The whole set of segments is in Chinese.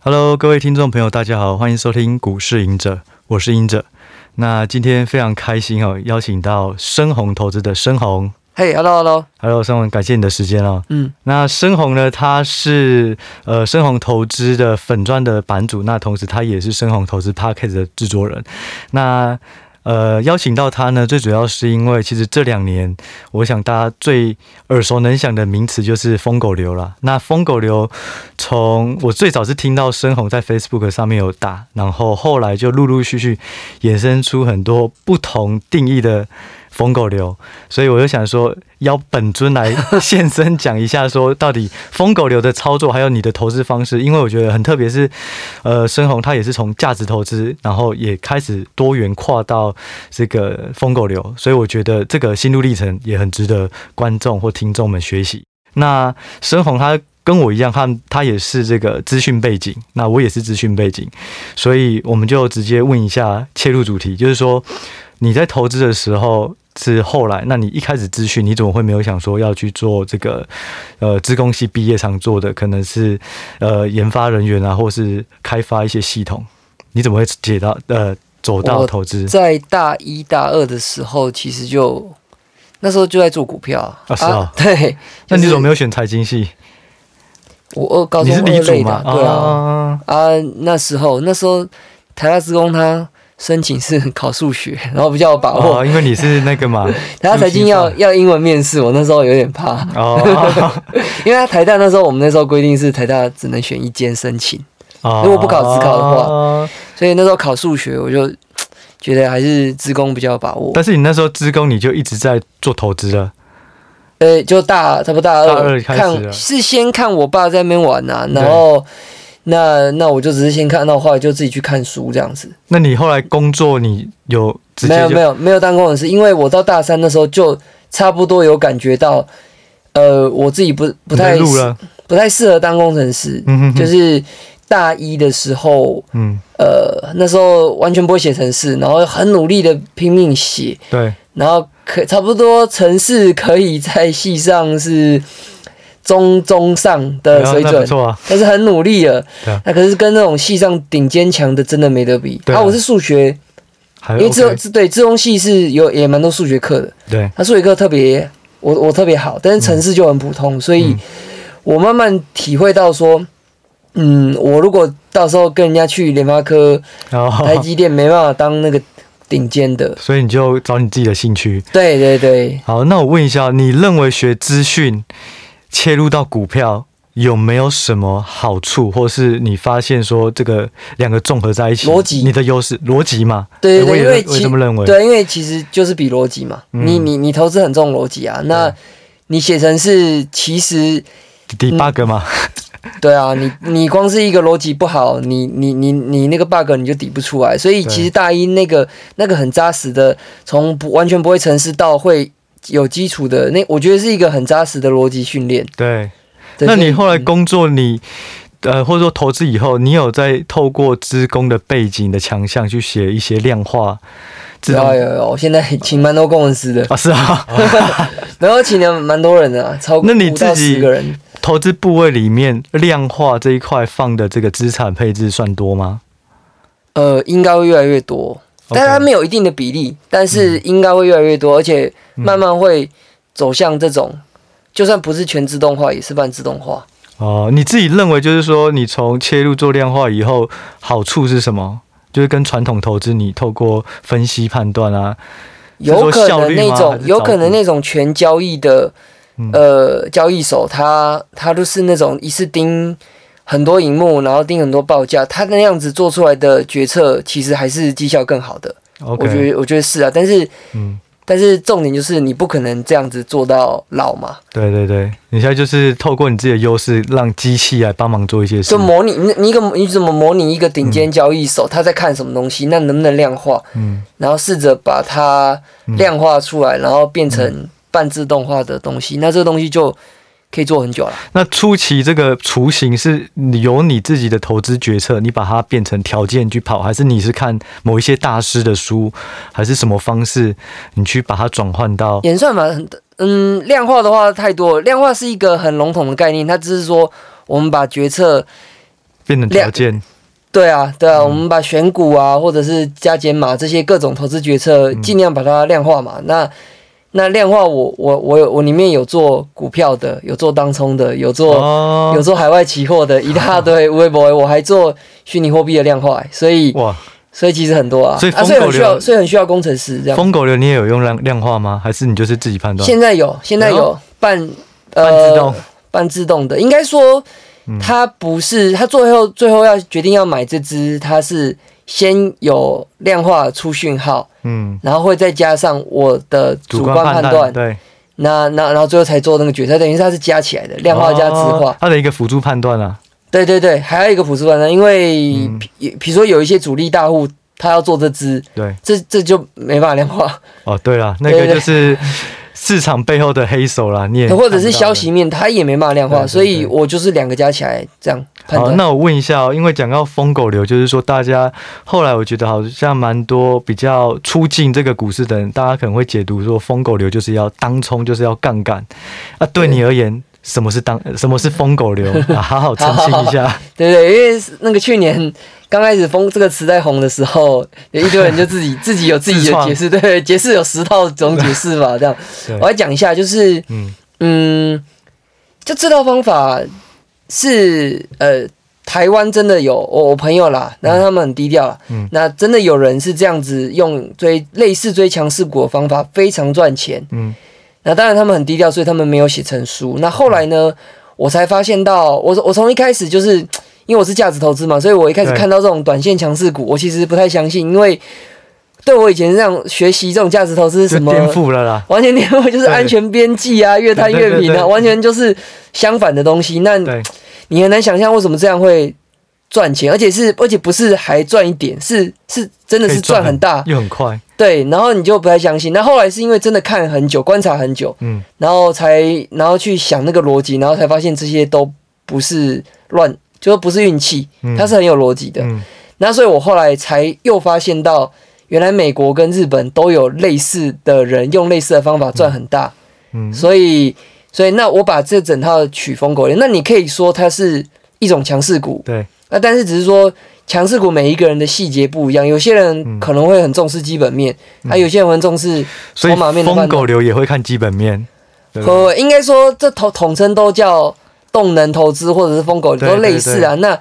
Hello，各位听众朋友，大家好，欢迎收听股市赢者，我是赢者。那今天非常开心哦，邀请到深红投资的深红。嘿、hey，Hello，Hello，Hello，深红，感谢你的时间哦。嗯，那深红呢，他是呃深红投资的粉钻的版主，那同时他也是深红投资 Podcast 的制作人。那呃，邀请到他呢，最主要是因为其实这两年，我想大家最耳熟能详的名词就是疯狗流了。那疯狗流，从我最早是听到深红在 Facebook 上面有打，然后后来就陆陆续续衍生出很多不同定义的。疯狗流，所以我就想说，邀本尊来现身讲一下，说到底疯狗流的操作，还有你的投资方式，因为我觉得很特别，是呃，升鸿他也是从价值投资，然后也开始多元跨到这个疯狗流，所以我觉得这个心路历程也很值得观众或听众们学习。那升鸿他跟我一样，他他也是这个资讯背景，那我也是资讯背景，所以我们就直接问一下切入主题，就是说你在投资的时候。是后来，那你一开始资讯，你怎么会没有想说要去做这个？呃，资工系毕业常做的可能是呃研发人员啊，或是开发一些系统，你怎么会解到呃走到投资？在大一大二的时候，其实就那时候就在做股票啊，是啊，啊 对。就是、那你怎么没有选财经系？我二高中二类的，对啊啊，啊，那时候那时候台大资工他。申请是考数学，然后比较有把握，哦，因为你是那个嘛。台大财经要要英文面试，我那时候有点怕。哦，因为他台大那时候我们那时候规定是台大只能选一间申请，哦，如果不考职考的话，哦，所以那时候考数学我就觉得还是职工比较有把握。但是你那时候职工你就一直在做投资了？呃，就大差不多大二，大二开始看是先看我爸在那边玩啊，然后。那那我就只是先看到，后来就自己去看书这样子。那你后来工作，你有没有没有没有当工程师？因为我到大三的时候就差不多有感觉到，呃，我自己不不太不太适合当工程师。嗯哼哼。就是大一的时候，嗯，呃，那时候完全不会写程式，然后很努力的拼命写。对。然后可差不多程式可以在系上是。中中上的水准，啊、但是很努力了。那、啊、可是跟那种系上顶尖强的真的没得比。啊，我是数学，因为资、OK、对资工系是有也蛮多数学课的。对，他数学课特别，我我特别好，但是城市就很普通，嗯、所以我慢慢体会到说，嗯，我如果到时候跟人家去联发科、哦、台积电，没办法当那个顶尖的，所以你就找你自己的兴趣。对对对。好，那我问一下，你认为学资讯？切入到股票有没有什么好处，或是你发现说这个两个综合在一起，逻辑，你的优势逻辑嘛？对对对，因为我这么认为。对，因为其实就是比逻辑嘛。嗯、你你你投资很重逻辑啊，那你写成是其实 debug 嘛？对啊，你你光是一个逻辑不好，你你你你那个 bug 你就抵不出来。所以其实大一那个那个很扎实的，从不完全不会程式到会。有基础的那，我觉得是一个很扎实的逻辑训练。对，那你后来工作你，你呃或者说投资以后，你有在透过资工的背景的强项去写一些量化？有有有，我现在 请蛮多工程师的啊，是啊，然后请了蛮多人的，超过那你自己投资部位里面量化这一块放的这个资产配置算多吗？呃，应该会越来越多。但是它没有一定的比例，但是应该会越来越多，而且慢慢会走向这种，就算不是全自动化，也是半自动化。哦，你自己认为就是说，你从切入做量化以后，好处是什么？就是跟传统投资，你透过分析判断啊，有可能那种，有可能那种全交易的，呃，交易手他他都是那种一次盯。很多荧幕，然后盯很多报价，他那样子做出来的决策，其实还是绩效更好的。我觉得，我觉得是啊。但是，嗯，但是重点就是你不可能这样子做到老嘛。对对对，你现在就是透过你自己的优势，让机器来帮忙做一些事。就模拟你你一个你怎么模拟一个顶尖交易手，嗯，他在看什么东西，那能不能量化？嗯，然后试着把它量化出来，然后变成半自动化的东西，那这个东西就。可以做很久了。那初期这个雏形是由你自己的投资决策，你把它变成条件去跑，还是你是看某一些大师的书，还是什么方式，你去把它转换到演算法？嗯，量化的话太多了。量化是一个很笼统的概念，它只是说我们把决策变成条件。对啊，对啊，嗯、我们把选股啊，或者是加减码这些各种投资决策，尽量把它量化嘛。嗯、那那量化我，我我我有我里面有做股票的，有做当冲的，有做、哦、有做海外期货的，一大堆 微博，我还做虚拟货币的量化，所以哇，所以其实很多啊，所以啊，所以很需要，所以很需要工程师这样。疯狗流你也有用量量化吗？还是你就是自己判断？现在有，现在有半、呃、半自动 半自动的，应该说。它不是，它最后最后要决定要买这只，它是先有量化出讯号，嗯，然后会再加上我的主观判断，对，那那然后最后才做那个决策，等于是它是加起来的量化加质化，它的一个辅助判断啊，对对对，还有一个辅助判断，因为比如说有一些主力大户他要做这支，对，这这就没办法量化。哦，对了，那个就是。市场背后的黑手啦，你也或者是消息面，他也没办法量化，所以我就是两个加起来这样。好，那我问一下哦，因为讲到疯狗流，就是说大家后来我觉得好像蛮多比较出进这个股市的人，大家可能会解读说疯狗流就是要当冲，就是要杠杆。啊，对你而言，什么是当什么是疯狗流啊？好好澄清一下。对对，因为那个去年。刚开始“疯”这个词在红的时候，有一堆人就自己 自己有自己的解释，对，解释有十套总解释吧，这样。我来讲一下，就是嗯嗯，就这套方法是呃，台湾真的有我我朋友啦，然后他们很低调，嗯，那真的有人是这样子用追类似追强势股的方法，非常赚钱，嗯，那当然他们很低调，所以他们没有写成书。那后来呢，我才发现到，我我从一开始就是。因为我是价值投资嘛，所以我一开始看到这种短线强势股，我其实不太相信，因为对我以前这样学习这种价值投资是什么颠覆了啦，完全颠覆就是安全边际啊，越摊越平啊，完全就是相反的东西。那你很难想象为什么这样会赚钱，而且是而且不是还赚一点，是是真的是赚很大又很快。对，然后你就不太相信。那后来是因为真的看很久，观察很久，嗯，然后才然后去想那个逻辑，然后才发现这些都不是乱。就说不是运气，它是很有逻辑的。嗯嗯、那所以我后来才又发现到，原来美国跟日本都有类似的人用类似的方法赚很大。嗯，所以所以那我把这整套取疯狗流，那你可以说它是一种强势股。对。那但是只是说强势股每一个人的细节不一样，有些人可能会很重视基本面，还、嗯啊、有些人很重视筹码面的。疯狗流也会看基本面。呃，应该说这统统称都叫。动能投资或者是疯狗都类似啊，那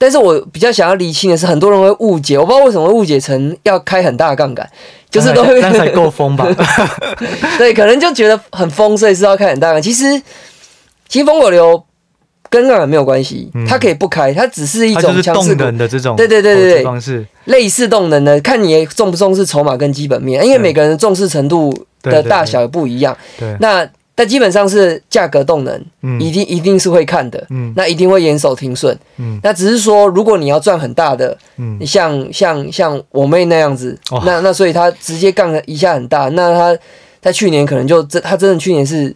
但是我比较想要厘清的是，很多人会误解，我不知道为什么会误解成要开很大的杠杆，就是都会那才够疯吧？对，可能就觉得很疯，所以是要开很大的。其实，其实疯狗流跟杠杆没有关系，它可以不开，它只是一种强势动能的这种对对对对对方式，类似动能的，看你重不重视筹码跟基本面，因为每个人重视程度的大小也不一样。对，那。但基本上是价格动能，嗯，一定一定是会看的，嗯，那一定会严守停损，嗯，那只是说，如果你要赚很大的，嗯，像像像我妹那样子，哦、那那所以他直接杠一下很大，那他他去年可能就真他真的去年是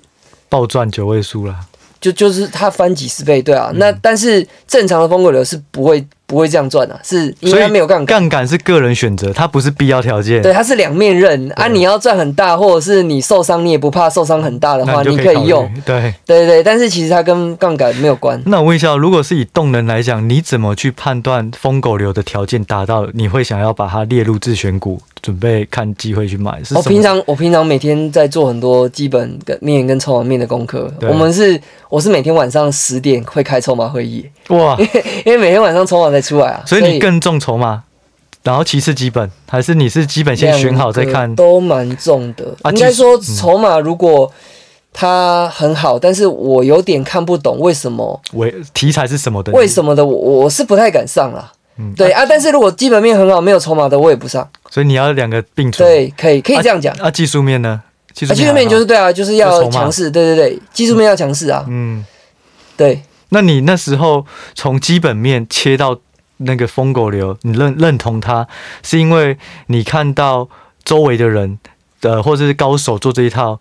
暴赚九位数了，就就是他翻几十倍，对啊，嗯、那但是正常的风格流是不会。不会这样赚啊，是因为它没有杠杆。杠杆是个人选择，它不是必要条件。对，它是两面刃啊。你要赚很大，或者是你受伤，你也不怕受伤很大的话，你，可以用。对对对，但是其实它跟杠杆没有关。那我问一下，如果是以动能来讲，你怎么去判断疯狗流的条件达到，你会想要把它列入自选股？准备看机会去买。是我平常我平常每天在做很多基本的面跟筹码面的功课。我们是我是每天晚上十点会开筹码会议。哇，因 为因为每天晚上筹码才出来啊。所以你更重筹码，然后其次基本，还是你是基本先选好再看？都蛮重的。应该说筹码如果它很好，但是我有点看不懂为什么。为题材是什么的？为什么的？我我是不太敢上啦。嗯，对啊，但是如果基本面很好，没有筹码的，我也不上。所以你要两个并存。对，可以，可以这样讲。啊，技术面呢？技术面就是对啊，就是要强势。对对对，技术面要强势啊。嗯，对。那你那时候从基本面切到那个疯狗流，你认认同他，是因为你看到周围的人，呃，或者是高手做这一套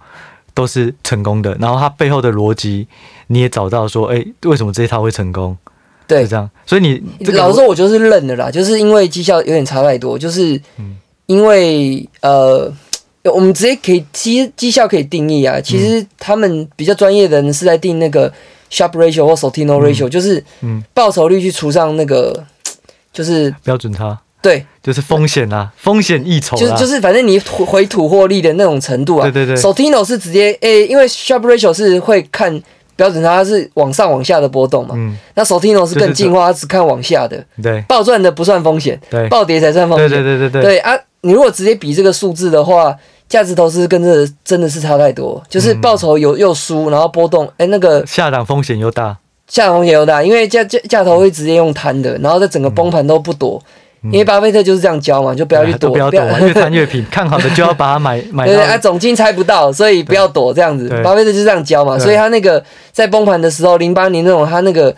都是成功的，然后他背后的逻辑你也找到说，哎，为什么这一套会成功？对，这样，所以你老实说，我就是认的啦，就是因为绩效有点差太多，就是因为呃，我们直接可以其实绩效可以定义啊，其实他们比较专业的人是在定那个 Sharpe ratio 或 Sortino ratio，、嗯、就是报酬率去除上那个就是标准差。对，就是风险啊，风险溢酬，就是就是反正你回吐获利的那种程度啊。对对对。Sortino 是直接诶、欸，因为 Sharpe ratio 是会看标准差，它是往上往下的波动嘛。嗯。那 Sortino 是更进化，它只看往下的。对。暴赚的不算风险，对。暴跌才算风险。对对对对对。对啊，你如果直接比这个数字的话，价值投资跟这真的是差太多，就是报酬有又输，然后波动，哎、欸，那个下档风险又大，下档风险又大，因为价价价头会直接用摊的，然后在整个崩盘都不躲。嗯因为巴菲特就是这样教嘛，就不要去躲，不要躲，越贪越平，看好的就要把它买 买。对对啊，总金猜不到，所以不要躲这样子。巴菲特就是这样教嘛，所以他那个在崩盘的时候，零八年那种他那个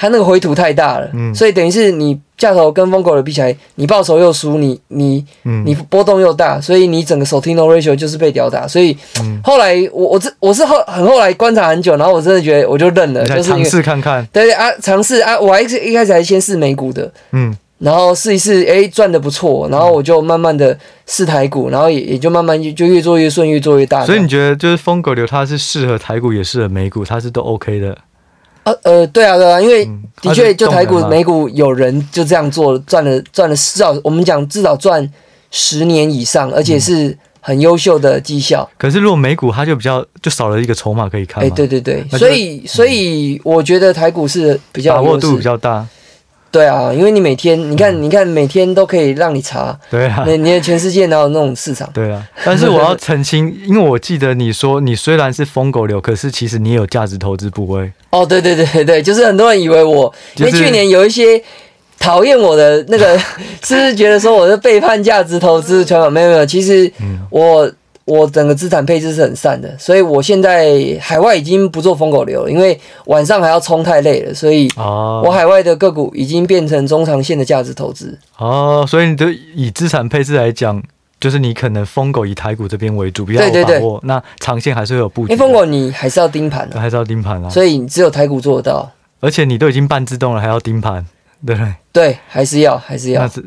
他那个回吐太大了，嗯、所以等于是你价头跟疯狗的比起来，你报酬又输，你你你波动又大，所以你整个 Sortino ratio 就是被吊打。所以后来我我这我是后很后来观察很久，然后我真的觉得我就认了，就是尝试看看。对对啊，尝试啊，我还是一开始还先试美股的，嗯。然后试一试，哎，赚的不错，然后我就慢慢的试台股，然后也也就慢慢就越做越顺，越做越大。所以你觉得就是疯狗流它是适合台股，也适合美股，它是都 OK 的？呃呃，对啊对啊，因为的确就台股、美股有人就这样做，赚了赚了至少我们讲至少赚十年以上，而且是很优秀的绩效。可是如果美股它就比较就少了一个筹码可以看。哎，对对对，所以所以我觉得台股是比较把握度比较大。对啊，因为你每天，你看，你看，每天都可以让你查。对啊，你你的全世界哪有那种市场？对啊，但是我要澄清，因为我记得你说，你虽然是疯狗流，可是其实你也有价值投资部位。哦，对对对对，就是很多人以为我，因为去年有一些讨厌我的那个，是不是觉得说我是背叛价值投资传统？没有没有，其实我。我整个资产配置是很散的，所以我现在海外已经不做疯狗流了，因为晚上还要冲太累了，所以我海外的个股已经变成中长线的价值投资。哦，所以你就以资产配置来讲，就是你可能疯狗以台股这边为主，比较有把握。对对对，那长线还是会有布局。因为疯狗你还是要盯盘的，还是要盯盘啊。所以你只有台股做得到，而且你都已经半自动了，还要盯盘。对对，还是要还是要。是，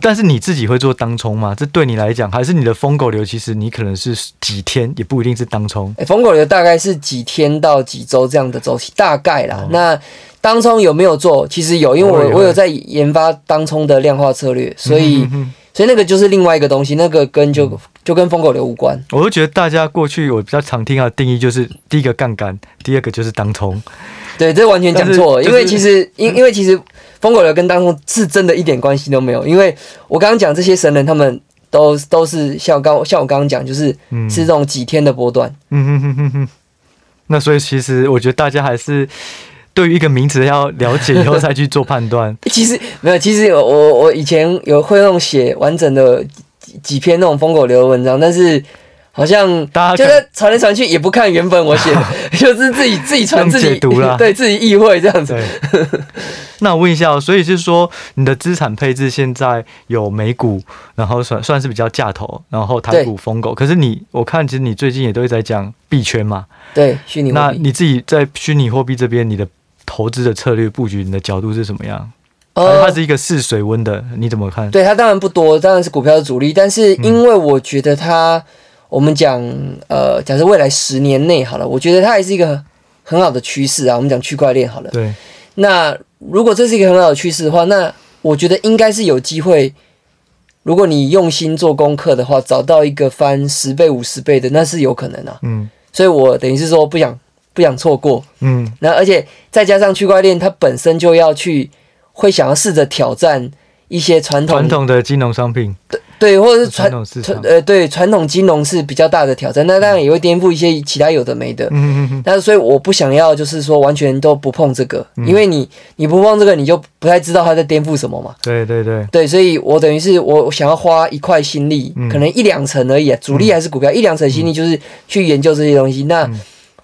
但是你自己会做当冲吗？这对你来讲，还是你的疯狗流？其实你可能是几天，也不一定是当冲。哎，疯狗流大概是几天到几周这样的周期，大概啦。哦、那当冲有没有做？其实有，因为我我有在研发当冲的量化策略，所以、嗯、哼哼所以那个就是另外一个东西，那个跟就就跟疯狗流无关。我都觉得大家过去我比较常听到的定义就是第一个杠杆，第二个就是当冲。对，这完全讲错了，就是、因为其实因因为其实。疯狗流跟当中是真的一点关系都没有，因为我刚刚讲这些神人，他们都都是像刚像我刚刚讲，就是是这种几天的波段。嗯哼哼哼哼。那所以其实我觉得大家还是对于一个名词要了解以后再去做判断。其实没有，其实有我我以前有会那种写完整的几几篇那种疯狗流的文章，但是。好像大家就在传来传去，也不看原本我写的，就是自己自己传自己读了，对自己意会这样子。那我问一下，所以就是说你的资产配置现在有美股，然后算算是比较价投，然后台股疯狗。可是你我看其实你最近也都在讲币圈嘛？对，虚拟。那你自己在虚拟货币这边，你的投资的策略布局，你的角度是什么样？呃，它是一个试水温的，你怎么看？对，它当然不多，当然是股票的主力，但是因为我觉得它。我们讲，呃，假设未来十年内好了，我觉得它还是一个很好的趋势啊。我们讲区块链好了，对。那如果这是一个很好的趋势的话，那我觉得应该是有机会。如果你用心做功课的话，找到一个翻十倍、五十倍的，那是有可能啊。嗯。所以我等于是说不想不想错过。嗯。那而且再加上区块链，它本身就要去会想要试着挑战一些传统传统的金融商品。对。对，或者是传传呃，对传统金融是比较大的挑战，那当然也会颠覆一些其他有的没的。嗯嗯嗯。但是所以我不想要，就是说完全都不碰这个，因为你你不碰这个，你就不太知道它在颠覆什么嘛。对对对。对，所以我等于是我想要花一块心力，可能一两成而已，啊主力还是股票，一两成心力就是去研究这些东西。那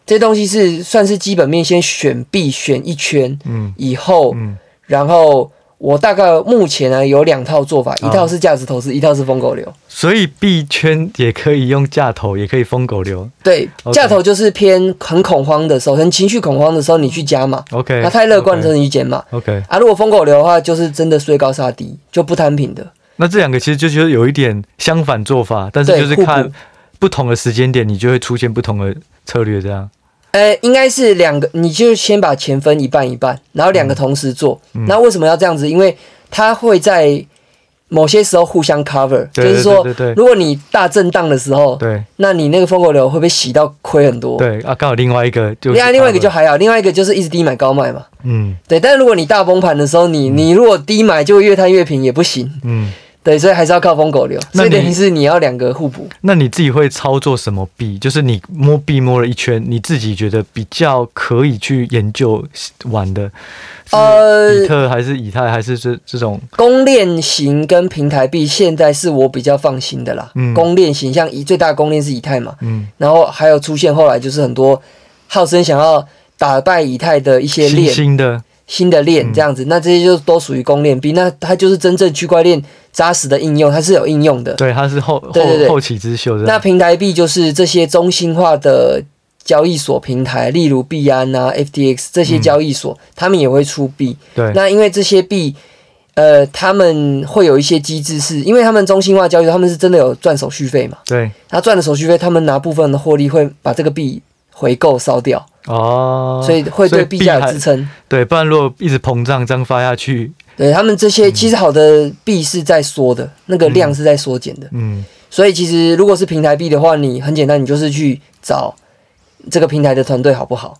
这些东西是算是基本面，先选 B 选一圈，嗯，以后，然后。我大概目前呢有两套做法，一套是价值投资，一套是疯狗流。所以币圈也可以用价投，也可以疯狗流。对，价投就是偏很恐慌的时候，很情绪恐慌的时候，你去加嘛。OK。那太乐观的时候你去减码。OK。啊，如果疯狗流的话，就是真的追高杀低，就不摊平的。那这两个其实就觉得有一点相反做法，但是就是看不同的时间点，你就会出现不同的策略，这样。呃，应该是两个，你就先把钱分一半一半，然后两个同时做。嗯、那为什么要这样子？因为它会在。某些时候互相 cover，就是说，如果你大震荡的时候，对，那你那个疯狗流会被洗到亏很多。对啊，刚好另外一个就，另外另外一个就还好，另外一个就是一直低买高卖嘛。嗯，对。但是如果你大崩盘的时候，你你如果低买就越摊越平也不行。嗯。对，所以还是要靠疯狗流。所以等于是你要两个互补。那你自己会操作什么币？就是你摸币摸了一圈，你自己觉得比较可以去研究玩的，呃，比特还是以太还是这这种公链型跟平台币，现在是我比较放心的啦。嗯，公链型像以最大公链是以太嘛，嗯，然后还有出现后来就是很多号称想要打败以太的一些链新的。新的链这样子，那这些就都属于公链币，那它就是真正区块链扎实的应用，它是有应用的。对，它是后对对对后起之秀。那平台币就是这些中心化的交易所平台，例如币安啊、FTX 这些交易所，嗯、他们也会出币。对。那因为这些币，呃，他们会有一些机制是，是因为他们中心化交易，他们是真的有赚手续费嘛？对。他赚的手续费，他们拿部分的获利会把这个币回购烧掉。哦，所以会对币价有支撑，对，不然如果一直膨胀这样发下去，对他们这些其实好的币是在缩的，嗯、那个量是在缩减的，嗯，所以其实如果是平台币的话，你很简单，你就是去找这个平台的团队好不好？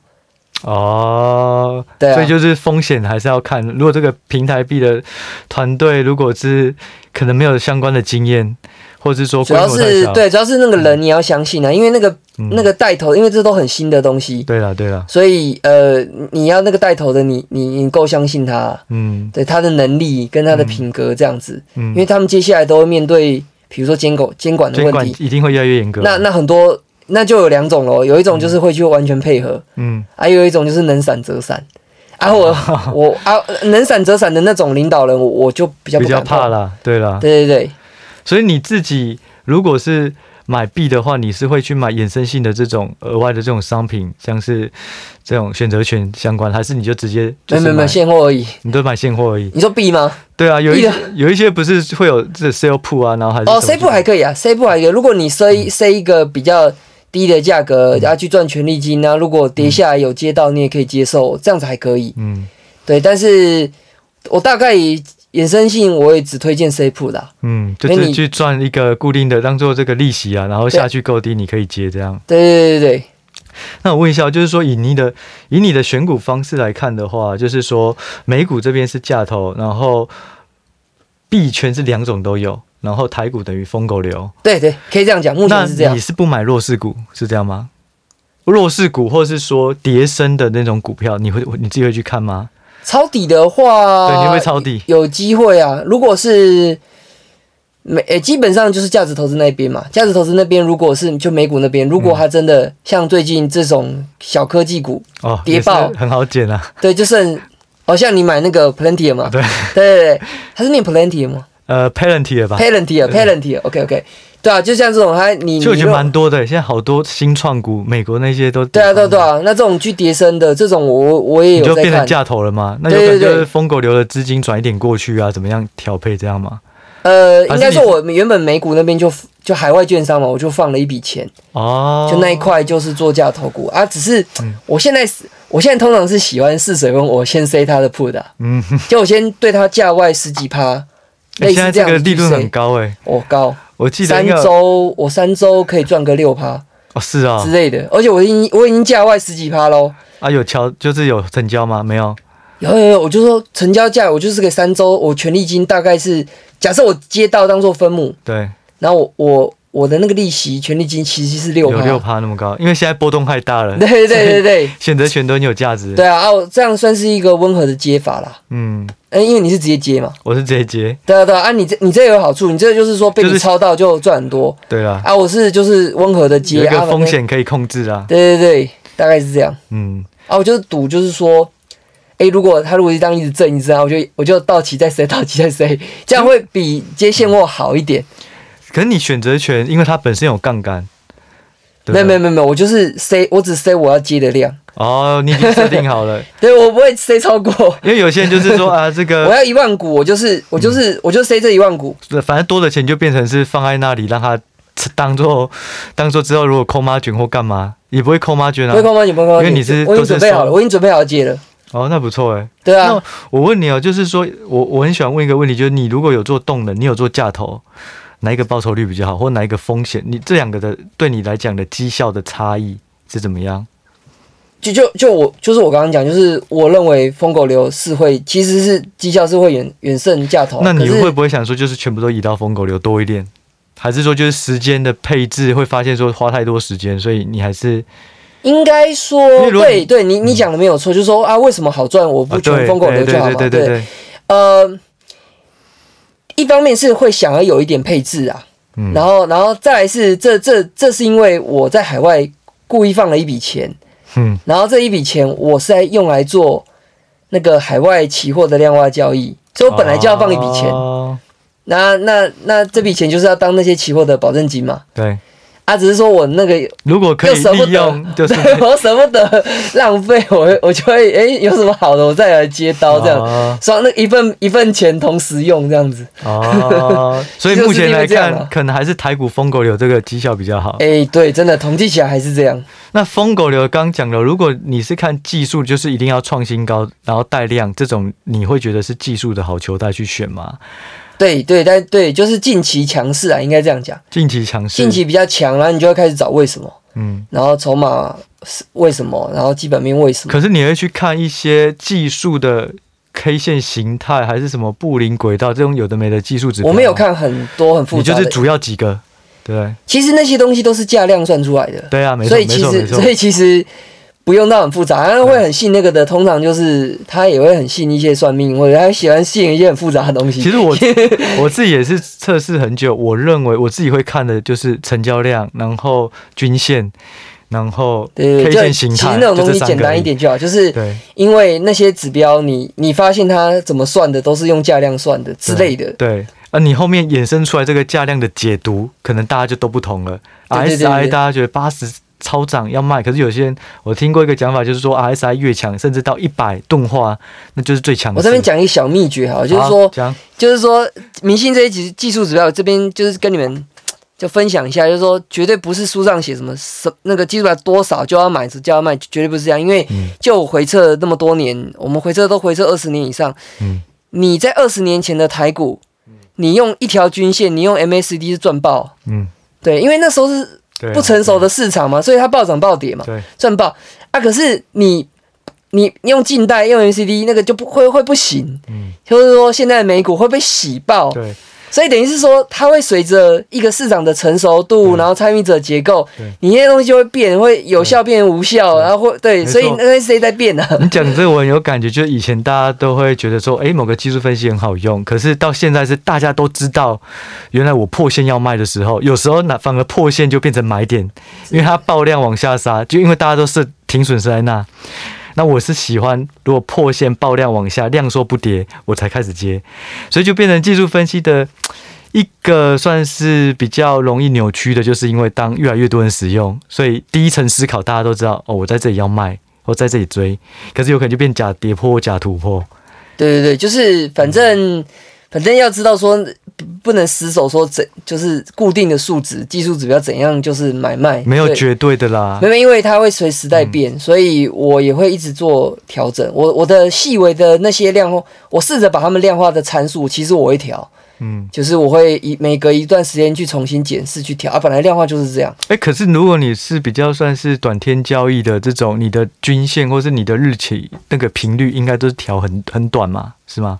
哦，对、啊，所以就是风险还是要看，如果这个平台币的团队如果是可能没有相关的经验。或者是说，主要是对，主要是那个人你要相信啊，因为那个、嗯、那个带头，因为这都很新的东西。对了，对了。所以呃，你要那个带头的你，你你够相信他，嗯，对他的能力跟他的品格这样子，嗯，因为他们接下来都会面对，比如说监管监管的问题，一定会越来越严格。那那很多那就有两种喽，有一种就是会去完全配合，嗯，还、啊、有一种就是能闪则闪。啊 我，我我啊，能闪则闪的那种领导人，我我就比较不比较怕了，对了，对对对。所以你自己如果是买币的话，你是会去买衍生性的这种额外的这种商品，像是这种选择权相关，还是你就直接没没没现货而已？你都买现货而已？你说币吗？对啊，有一有一些不是会有这 sell pool 啊，然后还是哦 sell pool 还可以啊 sell pool 还可以。如果你塞塞一个比较低的价格，然后去赚权利金啊，如果跌下来有接到，你也可以接受，这样子还可以。嗯，对，但是我大概。衍生性我也只推荐 C 铺的，嗯，就是去赚一个固定的当做这个利息啊，然后下去够低你可以接这样。对对对对。那我问一下，就是说以你的以你的选股方式来看的话，就是说美股这边是价投，然后币圈是两种都有，然后台股等于疯狗流。对对，可以这样讲，目前是这样。你是不买弱势股是这样吗？弱势股或是说跌升的那种股票，你会你自己会去看吗？抄底的话，对，你会抄底，有机会啊。如果是美，诶，基本上就是价值投资那边嘛。价值投资那边，如果是就美股那边，如果它真的像最近这种小科技股哦，跌爆，很好捡啊。对，就剩好像你买那个 Palantir 嘛，对对对，它是念 Palantir 吗？呃，Palantir 吧，Palantir，Palantir，OK OK。对啊，就像这种，还你就我觉得蛮多的。现在好多新创股，美国那些都对啊，对啊，对啊。那这种去跌升的这种我，我我也有就变成价投了吗？那有可能就是疯狗流的资金转一点过去啊？怎么样调配这样吗？呃，应该说我原本美股那边就就海外券商嘛，我就放了一笔钱哦，就那一块就是做价投股啊。只是我现在是，我现在通常是喜欢试水温，我先塞他的 put 啊，嗯，就我先对他价外十几趴。欸、现在这个利润很高哎、欸，哦高，我记得三周我三周可以赚个六趴哦是啊之类的，而且我已经我已经价外十几趴喽啊有敲就是有成交吗？没有，有有有，我就说成交价我就是给三周，我权利金大概是假设我接到当做分母对，然后我我。我的那个利息权利金其实是六趴，有六趴那么高，因为现在波动太大了。对对对 对，选择权都很有价值。对啊，哦，这样算是一个温和的接法啦。嗯，哎，因为你是直接接嘛，我是直接接。对啊对啊，啊你这你这有好处，你这就是说被你抄到就赚很多。对啊，啊我是就是温和的接，有一个风险可以控制啊。对对对，大概是这样。嗯，啊我就是赌，就是说，哎，如果他如果一张一直挣一直挣，我就我就到期再塞，到期再塞，这样会比接现货好一点。可是你选择权，因为它本身有杠杆。没有没有没有，我就是塞，我只塞我要接的量。哦，你已经设定好了。对，我不会塞超过。因为有些人就是说啊，这个 我要一万股，我就是我就是、嗯、我就塞这一万股。反正多的钱就变成是放在那里，让它当做 当做之后如果扣 margin 或干嘛。也不会扣妈卷啊，不会扣妈卷，不会扣妈卷，因为你是我已经准备好了，我已经准备好接了。哦，那不错哎。对啊，那我问你哦，就是说我我很喜欢问一个问题，就是你如果有做动能，你有做价投，哪一个报酬率比较好，或哪一个风险？你这两个的对你来讲的绩效的差异是怎么样？就就就我就是我刚刚讲，就是我认为疯狗流是会，其实是绩效是会远远胜价投。那你会不会想说，就是全部都移到疯狗流多一点，还是说就是时间的配置会发现说花太多时间，所以你还是应该说对对，你你讲的没有错，就是说啊，为什么好赚，我不全疯狗流就好嘛？对，呃，一方面是会想要有一点配置啊，嗯然后然后再来是这这这是因为我在海外故意放了一笔钱。嗯，然后这一笔钱我是在用来做那个海外期货的量化交易，所以我本来就要放一笔钱。哦、那那那这笔钱就是要当那些期货的保证金嘛？对。啊，只是说我那个如果可以利用，就是我舍不得浪费，我我就会哎、欸，有什么好的我再来接刀这样，双、哦、那一份一份钱同时用这样子。哦，所以目前来看，可能还是台股疯狗流这个绩效比较好。哎、欸，对，真的统计起来还是这样。那疯狗流刚讲了，如果你是看技术，就是一定要创新高，然后带量这种，你会觉得是技术的好球带去选吗？对对，但对，就是近期强势啊，应该这样讲。近期强势，近期比较强，然后你就会开始找为什么，嗯，然后筹码是为什么，然后基本面为什么。可是你会去看一些技术的 K 线形态，还是什么布林轨道这种有的没的技术指标？我没有看很多很复杂的，你就是主要几个，对。其实那些东西都是价量算出来的。对啊，没错，所以其实，所以其实。不用到很复杂，他会很信那个的。通常就是他也会很信一些算命，或者他喜欢信一些很复杂的东西。其实我 我自己也是测试很久，我认为我自己会看的就是成交量，然后均线，然后 K 线形态。其实那种东西简单一点就好，就是因为那些指标你，你你发现它怎么算的都是用价量算的之类的。对，啊你后面衍生出来这个价量的解读，可能大家就都不同了。RSI 大家觉得八十。超涨要卖，可是有些人我听过一个讲法，就是说 RSI 越强，甚至到一百钝化，那就是最强的。我这边讲一个小秘诀哈，就是说，就是说，明星这些技技术指标，这边就是跟你们就分享一下，就是说，绝对不是书上写什么什那个技术指标多少就要买，就要卖，绝对不是这样。因为就我回测那么多年，我们回撤都回撤二十年以上，嗯，你在二十年前的台股，你用一条均线，你用 MACD 是赚爆，嗯，对，因为那时候是。不成熟的市场嘛，所以它暴涨暴跌嘛，赚爆。啊！可是你你用近代用 MACD 那个就不会会不行，嗯，就是说现在的美股会被洗爆，对。所以等于是说，它会随着一个市场的成熟度，然后参与者结构，你那些东西就会变，会有效变无效，然后会对，所以那个谁在变呢？你讲这个我很有感觉，就是以前大家都会觉得说，哎，某个技术分析很好用，可是到现在是大家都知道，原来我破线要卖的时候，有时候那反而破线就变成买点，因为它爆量往下杀，就因为大家都是停损是在那。那我是喜欢，如果破线爆量往下，量缩不跌，我才开始接，所以就变成技术分析的一个算是比较容易扭曲的，就是因为当越来越多人使用，所以第一层思考大家都知道，哦，我在这里要卖，我在这里追，可是有可能就变假跌破、假突破。对对对，就是反正。反正要知道说，不能死守说怎就是固定的数值、技术指标怎样就是买卖，没有绝对的啦。没有，因为它会随时代变，嗯、所以我也会一直做调整。我我的细微的那些量化，我试着把它们量化的参数，其实我会调。嗯，就是我会一每隔一段时间去重新检视去调啊。本来量化就是这样。哎、欸，可是如果你是比较算是短天交易的这种，你的均线或是你的日期那个频率，应该都是调很很短嘛，是吗？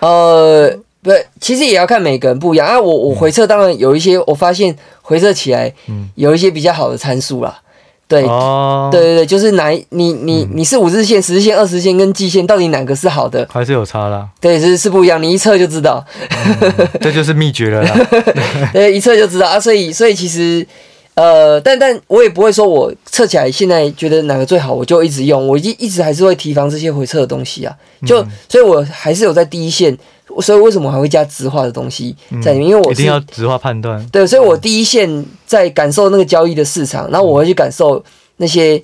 呃，不，其实也要看每个人不一样啊。我我回测当然有一些，我发现回测起来，有一些比较好的参数啦。对，哦、对对对，就是哪你你你是五日线、十日线、二十线跟季线，到底哪个是好的？还是有差啦。对，是是不一样，你一测就知道。嗯、这就是秘诀了啦。对，一测就知道啊。所以所以其实。呃，但但我也不会说，我测起来现在觉得哪个最好，我就一直用。我一一直还是会提防这些回测的东西啊。就所以，我还是有在第一线。所以为什么我还会加直化的东西在里面？因为我一定要直化判断。对，所以我第一线在感受那个交易的市场，然后我会去感受那些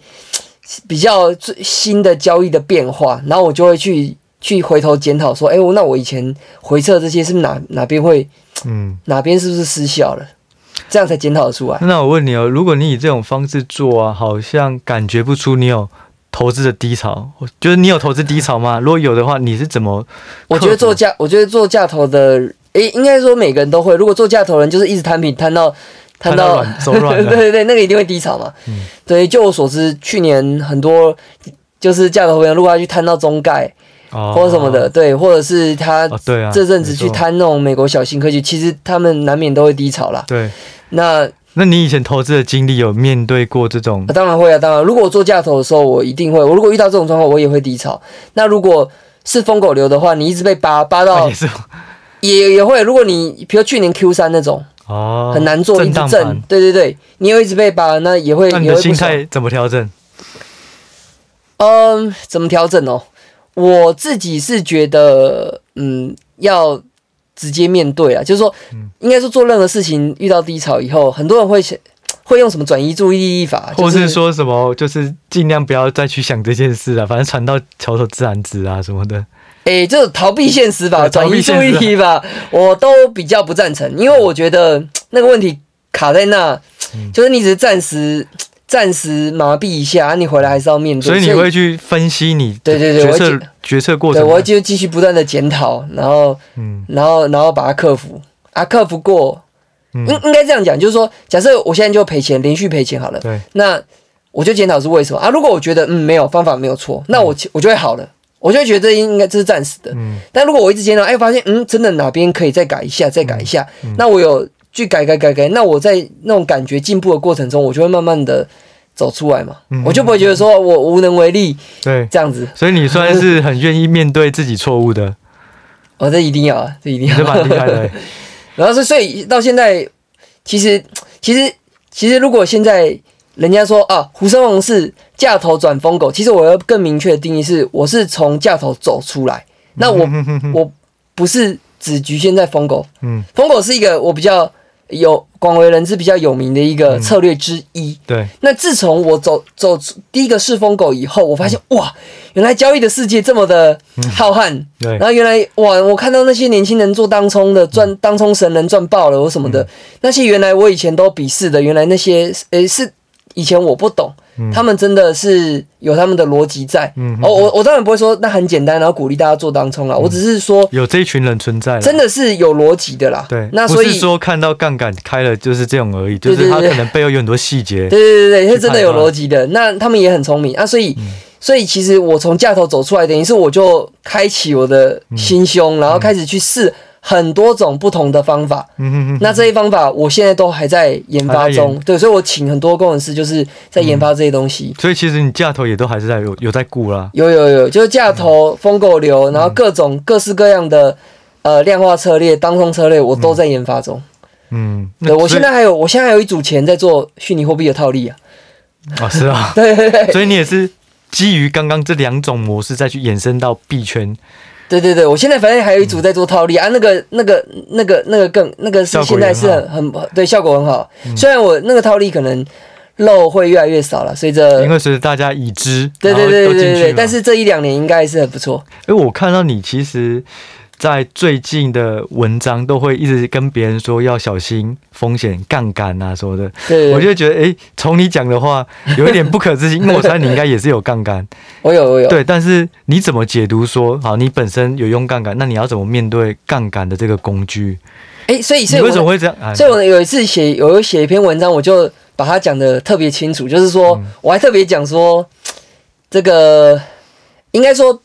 比较最新的交易的变化，然后我就会去去回头检讨说，哎，我那我以前回测这些是哪哪边会，嗯，哪边是不是失效了？这样才检讨出来。那我问你哦，如果你以这种方式做啊，好像感觉不出你有投资的低潮，就是你有投资低潮吗？如果有的话，你是怎么？我觉得做价，我觉得做价投的，诶、欸，应该说每个人都会。如果做价投人就是一直摊平，摊到摊到手软，对对对，那个一定会低潮嘛。嗯，对，就我所知，去年很多就是价投人，如果他去摊到中概。或者什么的，对，或者是他这阵子去摊那种美国小型科技，其实他们难免都会低潮啦。对，那那你以前投资的经历有面对过这种？当然会啊，当然，如果我做价投的时候，我一定会。我如果遇到这种状况，我也会低潮。那如果是疯狗流的话，你一直被扒扒到，也也会。如果你比如去年 Q 三那种哦，很难做，一直震，对对对，你又一直被扒，那也会。那你的心态怎么调整？嗯，怎么调整哦？我自己是觉得，嗯，要直接面对啊，就是说，应该说做任何事情遇到低潮以后，很多人会想，会用什么转移注意力法，或是说什么，就是尽量不要再去想这件事啊，反正船到桥头自然直啊什么的。哎、欸，就是逃避现实吧，转移注意力吧，我都比较不赞成，因为我觉得那个问题卡在那，就是你只是暂时。暂时麻痹一下，你回来还是要面对。所以你会去分析你对对对决策决策过程，对，我就继续不断的检讨，然后嗯，然后然后把它克服。啊，克服过，应应该这样讲，就是说，假设我现在就赔钱，连续赔钱好了，对，那我就检讨是为什么。啊？如果我觉得嗯没有方法没有错，那我我就会好了，我就会觉得这应该这是暂时的，嗯。但如果我一直检讨，哎，发现嗯真的哪边可以再改一下，再改一下，那我有。去改改改改，那我在那种感觉进步的过程中，我就会慢慢的走出来嘛，嗯、我就不会觉得说我无能为力，对，这样子。所以你算是很愿意面对自己错误的。哦，这一定要啊，这一定要。这蛮厉害的。然后是，所以到现在，其实其实其实，如果现在人家说啊，胡生龙是架头转疯狗，其实我要更明确的定义是，我是从架头走出来。那我 我不是只局限在疯狗，嗯，疯狗是一个我比较。有广为人知、比较有名的一个策略之一。嗯、对，那自从我走走第一个是疯狗以后，我发现、嗯、哇，原来交易的世界这么的浩瀚。嗯、对，然后原来哇，我看到那些年轻人做当冲的赚当冲神人赚爆了，或什么的、嗯、那些原来我以前都鄙视的，原来那些诶、欸、是以前我不懂。他们真的是有他们的逻辑在，嗯，哦，我我当然不会说那很简单，然后鼓励大家做当冲啦，我只是说有这一群人存在，真的是有逻辑的啦。对，那所以不是说看到杠杆开了就是这种而已，就是他可能背后有很多细节。对对对对，是真的有逻辑的。那他们也很聪明啊，所以所以其实我从架头走出来，等于是我就开启我的心胸，然后开始去试。很多种不同的方法，嗯哼哼，那这些方法我现在都还在研发中，对，所以我请很多工程师就是在研发这些东西。嗯、所以其实你架头也都还是在有有在顾啦，有有有，就是架头、疯狗流，然后各种各式各样的呃量化策略、当冲策略，我都在研发中。嗯，对，我现在还有，我现在还有一组钱在做虚拟货币的套利啊。啊，是啊，对对对，所以你也是基于刚刚这两种模式再去延伸到币圈。对对对，我现在反正还有一组在做套利、嗯、啊，那个那个那个那个更那个是现在是很很对效果很好，嗯、虽然我那个套利可能漏会越来越少了，随着因为随着大家已知，对对对对对对，但是这一两年应该是很不错。哎，我看到你其实。在最近的文章都会一直跟别人说要小心风险、杠杆啊什么的，我就觉得哎，从你讲的话有一点不可置信，因为我猜你应该也是有杠杆。我有我有。对，但是你怎么解读说，好，你本身有用杠杆，那你要怎么面对杠杆的这个工具？哎，所以所以为什么会这样？所以我有一次写有写一篇文章，我就把它讲的特别清楚，就是说我还特别讲说，这个应该说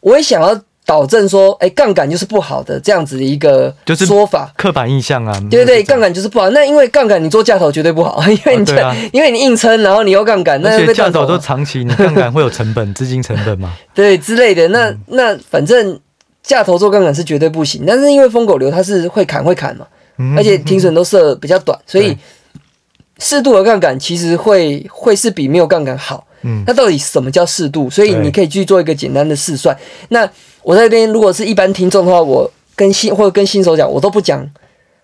我也想要。导正说，哎，杠杆就是不好的这样子的一个说法，刻板印象啊。对对对，杠杆就是不好。那因为杠杆你做价投绝对不好，因为你、啊、因为你硬撑，然后你又杠杆，那价投都长期，你杠杆会有成本，资金成本嘛？对之类的。那那反正价投做杠杆是绝对不行。但是因为疯狗流它是会砍会砍嘛，而且停损都设比较短，所以适度的杠杆其实会会是比没有杠杆好。嗯，那到底什么叫适度？所以你可以去做一个简单的试算。那我在这边如果是一般听众的话，我跟新或者跟新手讲，我都不讲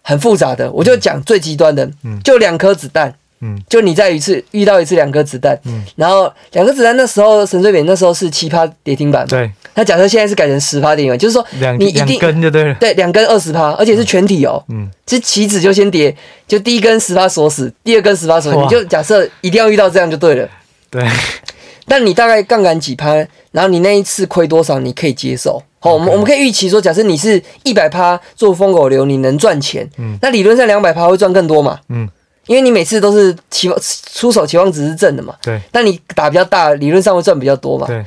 很复杂的，我就讲最极端的，就两颗子弹，嗯，就你在一次遇到一次两颗子弹，嗯，然后两颗子弹那时候神最扁那时候是七趴跌停板，对。那假设现在是改成十趴跌停板，就是说你一定两根就对了，对，两根二十趴，而且是全体哦，嗯，其实期指就先跌，就第一根十趴锁死，第二根十趴锁死，你就假设一定要遇到这样就对了，对。但你大概杠杆几趴，然后你那一次亏多少，你可以接受。好，我们我们可以预期说，假设你是一百趴做疯狗流，你能赚钱，嗯，那理论上两百趴会赚更多嘛，嗯，因为你每次都是期望出手期望值是正的嘛，对，那你打比较大，理论上会赚比较多嘛，对，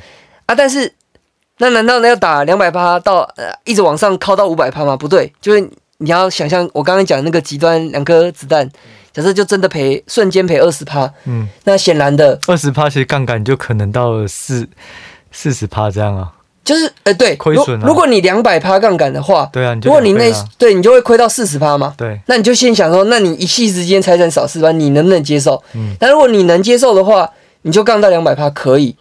啊，但是那难道那要打两百趴到呃一直往上靠到五百趴吗？不对，就是你要想象我刚刚讲那个极端两颗子弹。假设就真的赔，瞬间赔二十趴，嗯，那显然的，二十趴其实杠杆就可能到了四四十趴这样啊，就是呃对，亏损。如果你两百趴杠杆的话，对啊，如果你那对你就会亏到四十趴嘛，对，那你就先想说，那你一夕之间财产少四趴，你能不能接受？嗯，那如果你能接受的话，你就杠到两百趴可以，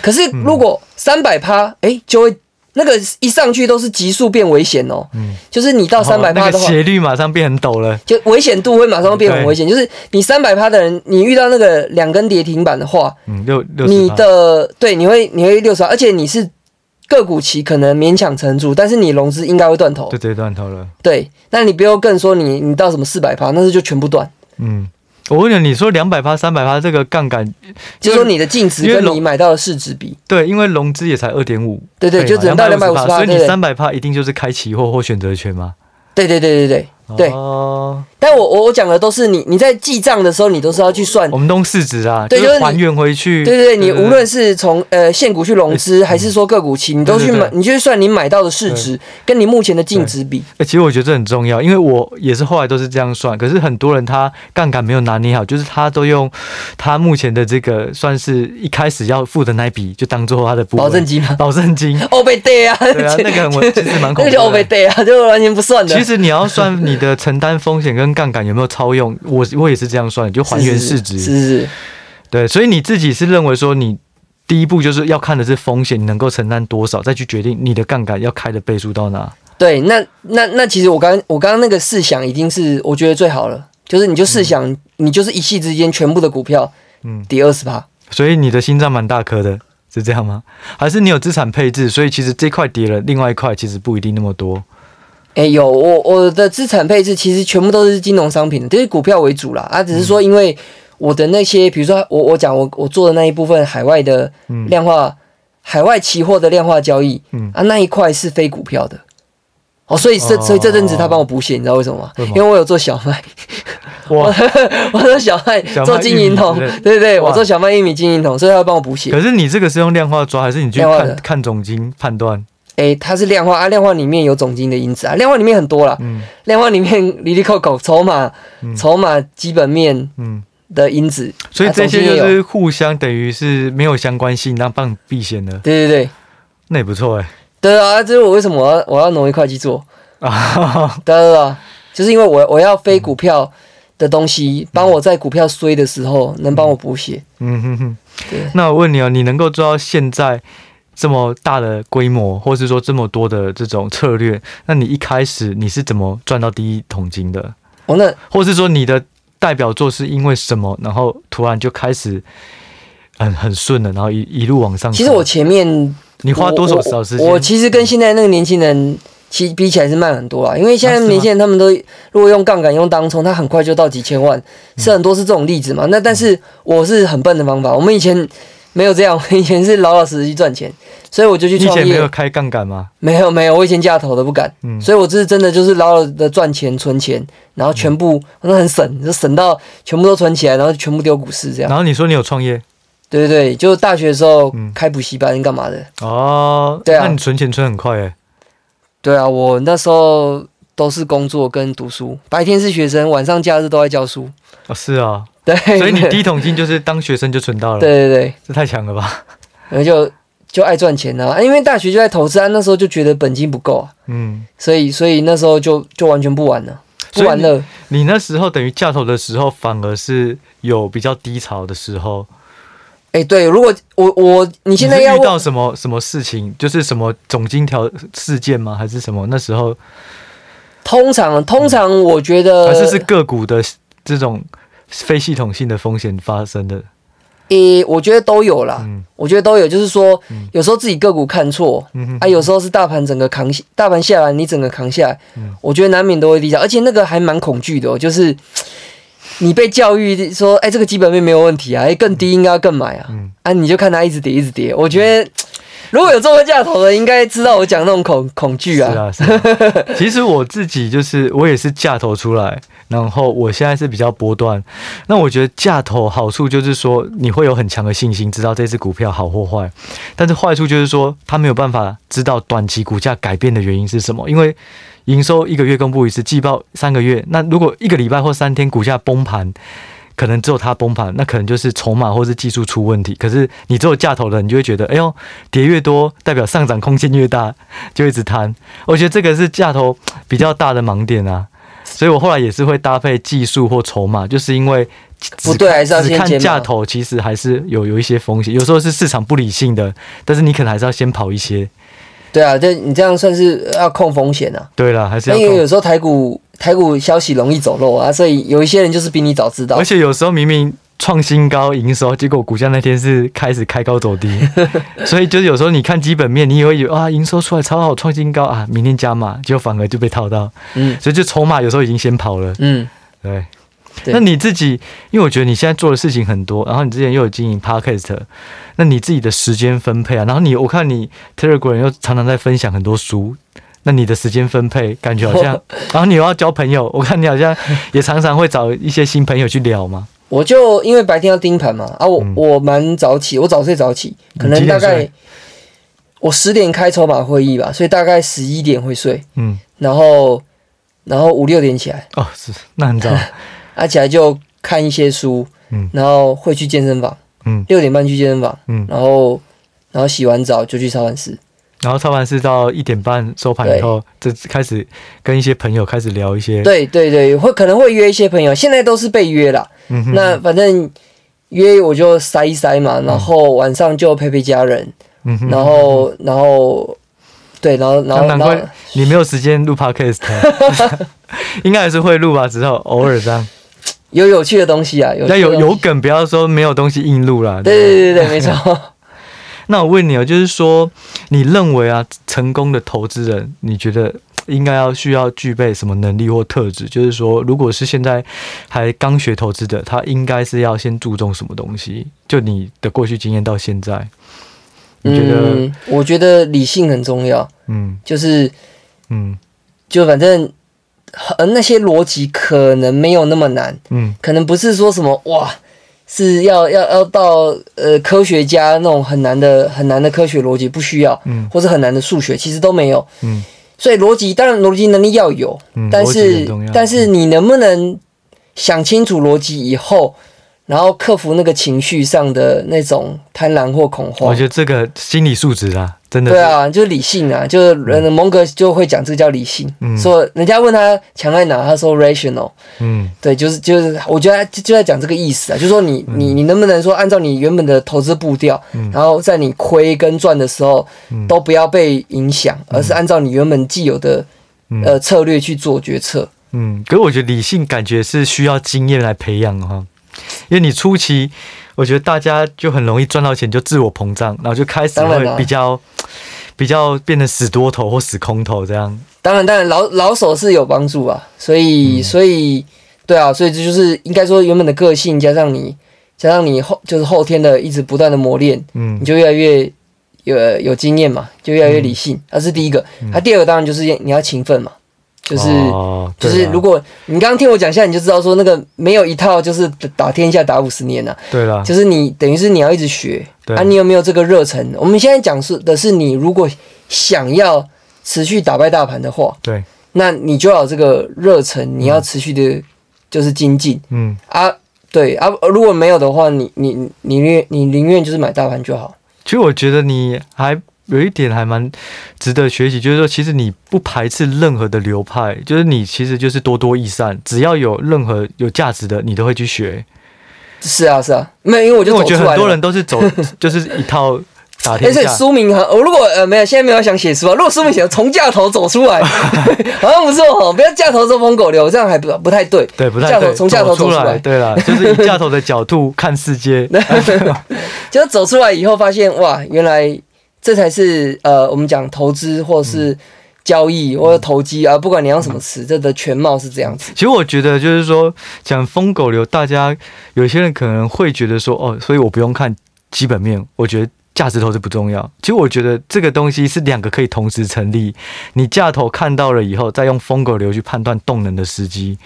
可是如果三百趴，哎，就会。那个一上去都是急速变危险哦，嗯，就是你到三百趴的话，斜率马上变很陡了，就危险度会马上变很危险。就是你三百趴的人，你遇到那个两根跌停板的话，嗯，六六，你的对，你会你会六十，而且你是个股期可能勉强撑住，但是你融资应该会断头，就直接断头了。对，那你不要更说你你到什么四百趴，那是就全部断，嗯。我问你，你说两百趴、三百趴这个杠杆，就是说你的净值跟你买到的市值比，对，因为融资也才二点五，对对，就只能到两百五十趴，所以你三百趴一定就是开期货或选择权吗？对对对对对。对，哦，但我我我讲的都是你你在记账的时候，你都是要去算。我们都市值啊，对，就是还原回去。对对对，你无论是从呃现股去融资，还是说个股期，你都去买，你就算你买到的市值跟你目前的净值比。哎，其实我觉得这很重要，因为我也是后来都是这样算。可是很多人他杠杆没有拿捏好，就是他都用他目前的这个算是一开始要付的那笔，就当做他的保证金嘛，保证金。欧贝对啊，对啊，那个很稳，其实蛮恐怖的。那 就欧贝对啊，就完全不算的。其实你要算。你的承担风险跟杠杆有没有超用？我我也是这样算，就还原市值。是是，是，对，所以你自己是认为说，你第一步就是要看的是风险，你能够承担多少，再去决定你的杠杆要开的倍数到哪。对，那那那其实我刚我刚刚那个试想已经是我觉得最好了，就是你就试想，嗯、你就是一夕之间全部的股票，嗯，跌二十趴，所以你的心脏蛮大颗的，是这样吗？还是你有资产配置，所以其实这块跌了，另外一块其实不一定那么多。哎、欸，有我我的资产配置其实全部都是金融商品的，都是股票为主啦。啊，只是说因为我的那些，比如说我我讲我我做的那一部分海外的量化、嗯、海外期货的量化交易，嗯啊那一块是非股票的，哦，所以这所以这阵子他帮我补血，你知道为什么吗？因为我有做小麦，我 我做小麦做金银铜，对对对，我做小麦玉米金银铜，所以他要帮我补血。可是你这个是用量化抓，还是你去看看总经判断？诶、欸，它是量化啊，量化里面有总金的因子啊，量化里面很多啦，嗯，量化里面里里扣扣筹码、筹码基本面嗯的因子，嗯、所以这些就是互相等于是没有相关性，然后帮你避险的。对对对，那也不错哎。对啊，这是我为什么我要我要挪一会计做 啊？对对对，就是因为我我要非股票的东西，帮、嗯、我在股票衰的时候能帮我补血。嗯哼哼，对。那我问你啊，你能够做到现在？这么大的规模，或是说这么多的这种策略，那你一开始你是怎么赚到第一桶金的？哦，那或是说你的代表作是因为什么，然后突然就开始很很顺了，然后一一路往上。其实我前面你花多少少时间？我其实跟现在那个年轻人其实比起来是慢很多啦，因为现在年轻人他们都如果用杠杆用当冲，他很快就到几千万，是很多是这种例子嘛。那但是我是很笨的方法，我们以前。没有这样，我以前是老老实实去赚钱，所以我就去创业。以前没有开杠杆吗？没有没有，我以前架头都不敢。嗯，所以我这是真的就是老老的赚钱存钱，然后全部我都很省，就省到全部都存起来，然后全部丢股市这样。然后你说你有创业？对对对，就大学的时候开补习班干嘛的？哦，对啊，那你存钱存很快哎。对啊，我那时候都是工作跟读书，白天是学生，晚上假日都在教书。哦，是啊。对，所以你第一桶金就是当学生就存到了。对对对，这太强了吧？然后就就爱赚钱啊，因为大学就在投资啊，那时候就觉得本金不够啊，嗯，所以所以那时候就就完全不玩了，不玩了。你那时候等于架头的时候，反而是有比较低潮的时候。哎，对，如果我我你现在要遇到什么什么事情，就是什么总金条事件吗？还是什么？那时候通常通常我觉得还是是个股的这种。非系统性的风险发生的？诶、欸，我觉得都有啦。嗯、我觉得都有，就是说，嗯、有时候自己个股看错，嗯、哼啊，有时候是大盘整个扛，大盘下来你整个扛下来，嗯、我觉得难免都会低下，而且那个还蛮恐惧的哦，就是你被教育说，哎、欸，这个基本面没有问题啊，哎、欸，更低应该要更买啊，嗯、啊，你就看它一直跌，一直跌，我觉得。如果有做过价投的，应该知道我讲那种恐恐惧啊。是啊，是啊。其实我自己就是我也是价投出来，然后我现在是比较波段。那我觉得价投好处就是说你会有很强的信心，知道这只股票好或坏。但是坏处就是说它没有办法知道短期股价改变的原因是什么，因为营收一个月公布一次，季报三个月。那如果一个礼拜或三天股价崩盘。可能只有它崩盘，那可能就是筹码或是技术出问题。可是你只有价投的，你就会觉得，哎呦，跌越多代表上涨空间越大，就一直贪。我觉得这个是价投比较大的盲点啊。所以我后来也是会搭配技术或筹码，就是因为不对，还是要先看价头，其实还是有有一些风险。有时候是市场不理性的，但是你可能还是要先跑一些。对啊，这你这样算是要控风险啊。对了，还是要。因为有时候台股。台股消息容易走漏啊，所以有一些人就是比你早知道。而且有时候明明创新高营收，结果股价那天是开始开高走低，所以就是有时候你看基本面，你以为有啊营收出来超好创新高啊，明天加码，结果反而就被套到。嗯，所以就筹码有时候已经先跑了。嗯，对。对那你自己，因为我觉得你现在做的事情很多，然后你之前又有经营 Podcast，那你自己的时间分配啊，然后你我看你 Telegram 又常常在分享很多书。那你的时间分配感觉好像，然后你又要交朋友，我看你好像也常常会找一些新朋友去聊嘛。我就因为白天要盯盘嘛，啊我，我、蛮早起，我早睡早起，可能大概我十点开筹码会议吧，所以大概十一点会睡，嗯，然后然后五六点起来，哦，是那很早，啊起来就看一些书，嗯，然后会去健身房，嗯，六点半去健身房，嗯，然后然后洗完澡就去操盘室。然后操盘是到一点半收盘以后，就开始跟一些朋友开始聊一些。对对对，会可能会约一些朋友，现在都是被约了。嗯哼。那反正约我就塞一塞嘛，然后晚上就陪陪家人。嗯哼。然后然后对，然后然后难怪你没有时间录 podcast，应该还是会录吧，只是偶尔这样。有有趣的东西啊，有有有梗，不要说没有东西硬录了。对对对对，没错。那我问你哦，就是说，你认为啊，成功的投资人，你觉得应该要需要具备什么能力或特质？就是说，如果是现在还刚学投资的，他应该是要先注重什么东西？就你的过去经验到现在，你觉得？嗯，我觉得理性很重要。嗯，就是，嗯，就反正，呃，那些逻辑可能没有那么难。嗯，可能不是说什么哇。是要要要到呃科学家那种很难的很难的科学逻辑不需要，嗯，或是很难的数学其实都没有，嗯，所以逻辑当然逻辑能力要有，嗯，但是但是你能不能想清楚逻辑以后，然后克服那个情绪上的那种贪婪或恐慌，我觉得这个心理素质啊。真的对啊，就是理性啊，就是人蒙格就会讲这个叫理性。嗯，说人家问他强在哪，他说 rational。嗯，对，就是就是，我觉得就就在讲这个意思啊，就是说你你你能不能说按照你原本的投资步调，嗯，然后在你亏跟赚的时候，嗯，都不要被影响，而是按照你原本既有的呃策略去做决策。嗯，可是我觉得理性感觉是需要经验来培养哈，因为你初期。我觉得大家就很容易赚到钱，就自我膨胀，然后就开始会比较比较变得死多头或死空头这样。当然，当然老老手是有帮助啊，所以、嗯、所以对啊，所以这就是应该说原本的个性加上你加上你后就是后天的一直不断的磨练，嗯，你就越来越有有经验嘛，就越来越理性。那、嗯、是第一个，那、嗯、第二个当然就是你要勤奋嘛。就是、哦、就是，如果你刚刚听我讲一下，你就知道说那个没有一套就是打天下打五十年呐、啊。对了啦，就是你等于是你要一直学对啊，你有没有这个热忱？我们现在讲述的是你如果想要持续打败大盘的话，对，那你就要有这个热忱，你要持续的，就是精进。嗯啊，对啊，如果没有的话，你你你宁你宁愿就是买大盘就好。其实我觉得你还。有一点还蛮值得学习，就是说，其实你不排斥任何的流派，就是你其实就是多多益善，只要有任何有价值的，你都会去学。是啊，是啊，没有，因为我就我觉得很多人都是走就是一套打天下。哎，书名哈，我如果呃没有，现在没有想写书啊。如果书名写从架头走出来，好像不错哦。不要架头说疯狗流，这样还不不太对。对，不太对。从架头走出来，对了，就是以架头的角度看世界。就走出来以后，发现哇，原来这才是呃，我们讲投资或是交易或者投机啊，不管你用什么词，这的全貌是这样子。其实我觉得就是说，讲疯狗流，大家有些人可能会觉得说，哦，所以我不用看基本面，我觉得价值投资不重要。其实我觉得这个东西是两个可以同时成立。你价投看到了以后，再用疯狗流去判断动能的时机。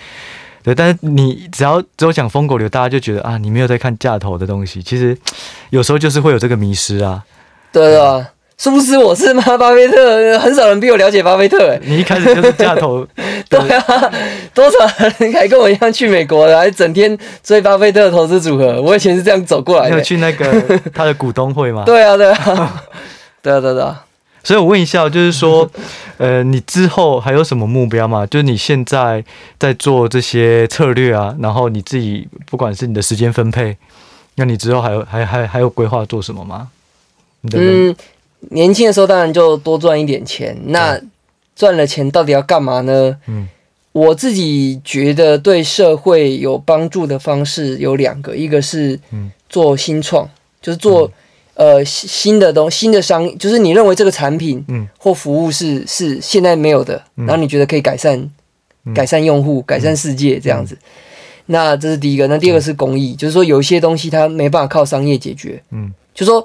对，但是你只要只有讲疯狗流，大家就觉得啊，你没有在看价投的东西。其实有时候就是会有这个迷失啊。对啊，是不是我是吗？巴菲特很少人比我了解巴菲特。你一开始就是价头。对啊，多少人还跟我一样去美国的，还整天追巴菲特的投资组合。我以前是这样走过来的。你有去那个他的股东会吗？对啊，对啊，对啊，对啊，对啊。所以我问一下，就是说，呃，你之后还有什么目标吗？就是你现在在做这些策略啊，然后你自己不管是你的时间分配，那你之后还有还还还有规划做什么吗？嗯，年轻的时候当然就多赚一点钱。那赚了钱到底要干嘛呢？嗯，我自己觉得对社会有帮助的方式有两个，一个是做新创，就是做。呃，新的东新的商，就是你认为这个产品，嗯，或服务是是现在没有的，然后你觉得可以改善，改善用户，改善世界这样子。那这是第一个，那第二个是公益，就是说有一些东西它没办法靠商业解决，嗯，就说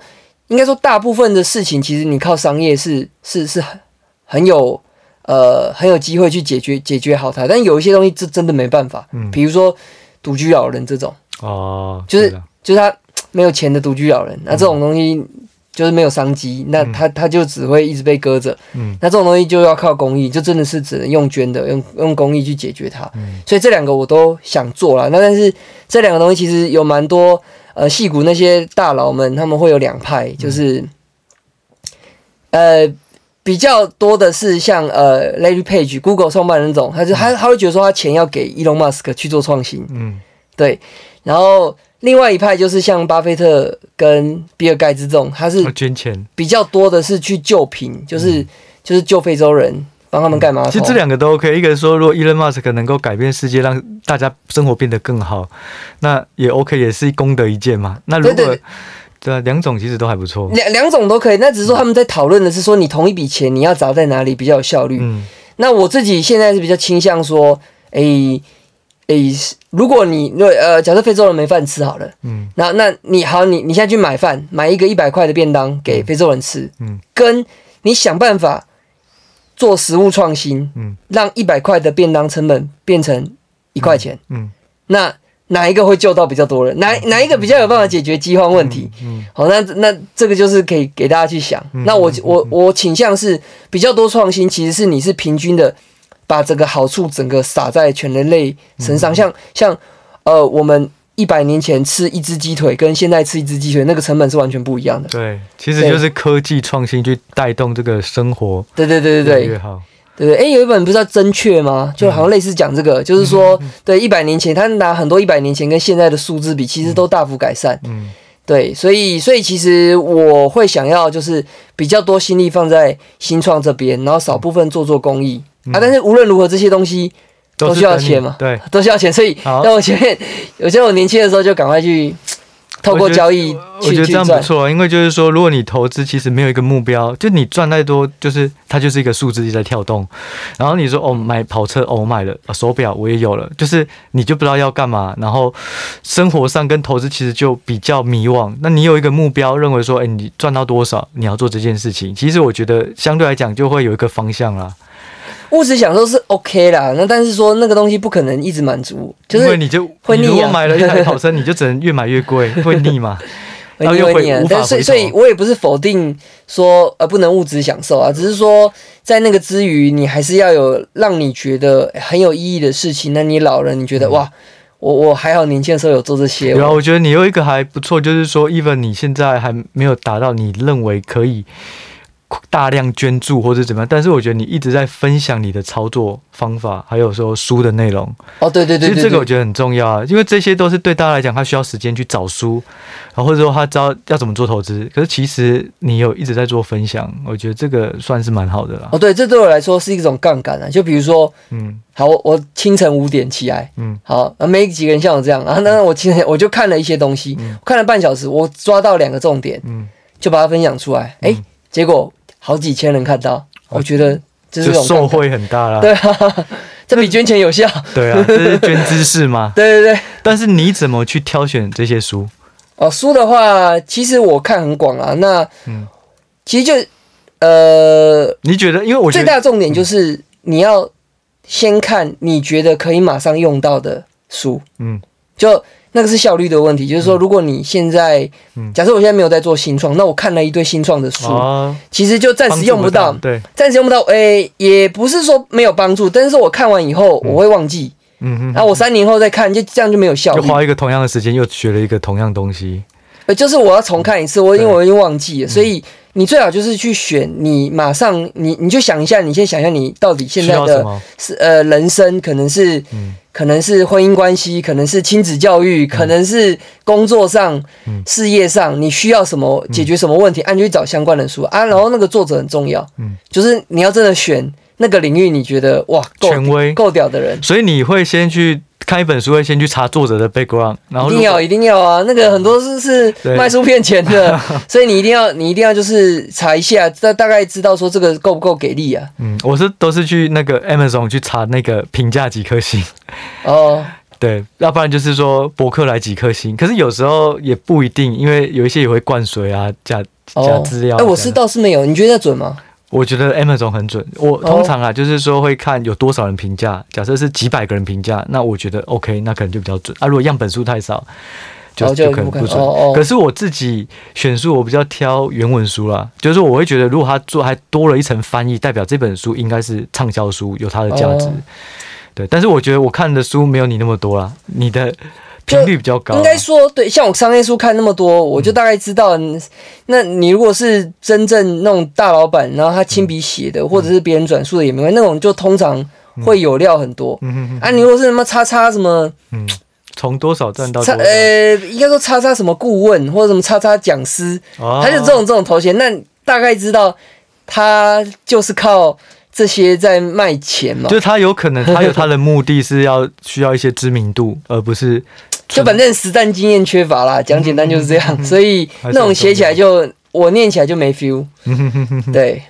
应该说大部分的事情其实你靠商业是是是很很有呃很有机会去解决解决好它，但有一些东西这真的没办法，嗯，比如说独居老人这种，哦，就是就是他。没有钱的独居老人，那这种东西就是没有商机，嗯、那他他就只会一直被搁着。嗯，那这种东西就要靠公益，就真的是只能用捐的，用用公益去解决它。嗯，所以这两个我都想做了。那但是这两个东西其实有蛮多呃，戏骨那些大佬们他们会有两派，就是、嗯、呃比较多的是像呃 Larry Page Google 创办人那种，他就他他会觉得说他钱要给 Elon Musk 去做创新。嗯，对，然后。另外一派就是像巴菲特跟比尔盖茨这种，他是捐钱。比较多的是去救贫，就是就是救非洲人，帮他们干嘛？其实这两个都 OK。一个说，如果 Elon Musk 能够改变世界，让大家生活变得更好，那也 OK，也是功德一件嘛。那如果对，对，对啊，两种其实都还不错，两两种都可以。那只是说他们在讨论的是说，你同一笔钱你要砸在哪里比较有效率。嗯，那我自己现在是比较倾向说。诶，如果你呃，假设非洲人没饭吃好了，嗯，那那你好，你你现在去买饭，买一个一百块的便当给非洲人吃，嗯，跟你想办法做食物创新，嗯，让一百块的便当成本变成一块钱，嗯，那哪一个会救到比较多人？哪哪一个比较有办法解决饥荒问题？嗯，好，那那这个就是可以给大家去想。那我我我倾向是比较多创新，其实是你是平均的。把这个好处整个撒在全人类身上，像像呃，我们一百年前吃一只鸡腿，跟现在吃一只鸡腿，那个成本是完全不一样的。对，其实就是科技创新去带动这个生活。对对对对对，越好。对对，哎，有一本不是叫《真确》吗？就好像类似讲这个，就是说，对一百年前，他拿很多一百年前跟现在的数字比，其实都大幅改善。嗯，对，所以所以其实我会想要就是比较多心力放在新创这边，然后少部分做做公益。啊！但是无论如何，这些东西都需要钱嘛，对，都需要钱。所以，那我前面，我觉得 我年轻的时候就赶快去透过交易去我觉得这样不错，因为就是说，如果你投资其实没有一个目标，就你赚太多，就是它就是一个数字一直在跳动。然后你说哦，买跑车哦，我买了手表，我也有了，就是你就不知道要干嘛。然后生活上跟投资其实就比较迷惘。那你有一个目标，认为说，哎，你赚到多少，你要做这件事情。其实我觉得相对来讲就会有一个方向啦。物质享受是 OK 啦，那但是说那个东西不可能一直满足，就是会腻。啊如果买了一台跑车，你就只能越买越贵，会腻嘛？会腻会腻啊！但所以所以我也不是否定说呃不能物质享受啊，只是说在那个之余，你还是要有让你觉得很有意义的事情。那你老了，你觉得、嗯、哇，我我还好年轻的时候有做这些。然后我觉得你有一个还不错，就是说，even 你现在还没有达到你认为可以。大量捐助或者怎么样，但是我觉得你一直在分享你的操作方法，还有说书的内容。哦，对对对，其实这个我觉得很重要啊，因为这些都是对大家来讲，他需要时间去找书，然后或者说他知道要怎么做投资。可是其实你有一直在做分享，我觉得这个算是蛮好的啦。哦，对，这对我来说是一种杠杆啊。就比如说，嗯，好，我我清晨五点起来，嗯，好，没几个人像我这样啊，那我清晨我就看了一些东西，嗯，看了半小时，我抓到两个重点，嗯，就把它分享出来，哎，结果。好几千人看到，我觉得这是种受惠很大啦。对啊，这比捐钱有效。对啊，这是捐知识嘛。对对对。但是你怎么去挑选这些书？哦，书的话，其实我看很广啊。那嗯，其实就呃，你觉得？因为我最大的重点就是你要先看你觉得可以马上用到的书。嗯，就。那个是效率的问题，就是说，如果你现在，假设我现在没有在做新创，那我看了一堆新创的书，其实就暂时用不到，对，暂时用不到，诶，也不是说没有帮助，但是我看完以后我会忘记，嗯哼，然后我三年后再看，就这样就没有效率，就花一个同样的时间又学了一个同样东西，呃，就是我要重看一次，我因为我已经忘记了，所以你最好就是去选你马上，你你就想一下，你先想一下你到底现在的是呃人生可能是。可能是婚姻关系，可能是亲子教育，可能是工作上、嗯、事业上，你需要什么解决什么问题，啊、去找相关的书啊。然后那个作者很重要，嗯，就是你要真的选那个领域，你觉得哇够，权威够屌的人，所以你会先去。看一本书会先去查作者的 background，然后一定要一定要啊，那个很多是是卖书骗钱的，所以你一定要你一定要就是查一下，大大概知道说这个够不够给力啊？嗯，我是都是去那个 Amazon 去查那个评价几颗星哦，对，要不然就是说博客来几颗星，可是有时候也不一定，因为有一些也会灌水啊，假假资料。哎、哦，我是倒是没有，你觉得准吗？我觉得 Amazon 很准。我通常啊，就是说会看有多少人评价。假设是几百个人评价，那我觉得 OK，那可能就比较准啊。如果样本数太少，就就可能不准。可是我自己选书，我比较挑原文书啦。就是我会觉得，如果他做还多了一层翻译，代表这本书应该是畅销书，有它的价值。对，但是我觉得我看的书没有你那么多啦。你的。频率比较高，应该说对，像我商业书看那么多，我就大概知道。那你如果是真正那种大老板，然后他亲笔写的，或者是别人转述的也没关系，那种就通常会有料很多。嗯啊，你如果是什么叉叉什么，嗯，从多少赚到叉呃，应该说叉叉什么顾问或者什么叉叉讲师，他就这种这种头衔，那大概知道他就是靠。这些在卖钱嘛？就是他有可能，他有他的目的是要需要一些知名度，而不是就反正实战经验缺乏啦。讲简单就是这样，所以那种写起来就我念起来就没 feel。对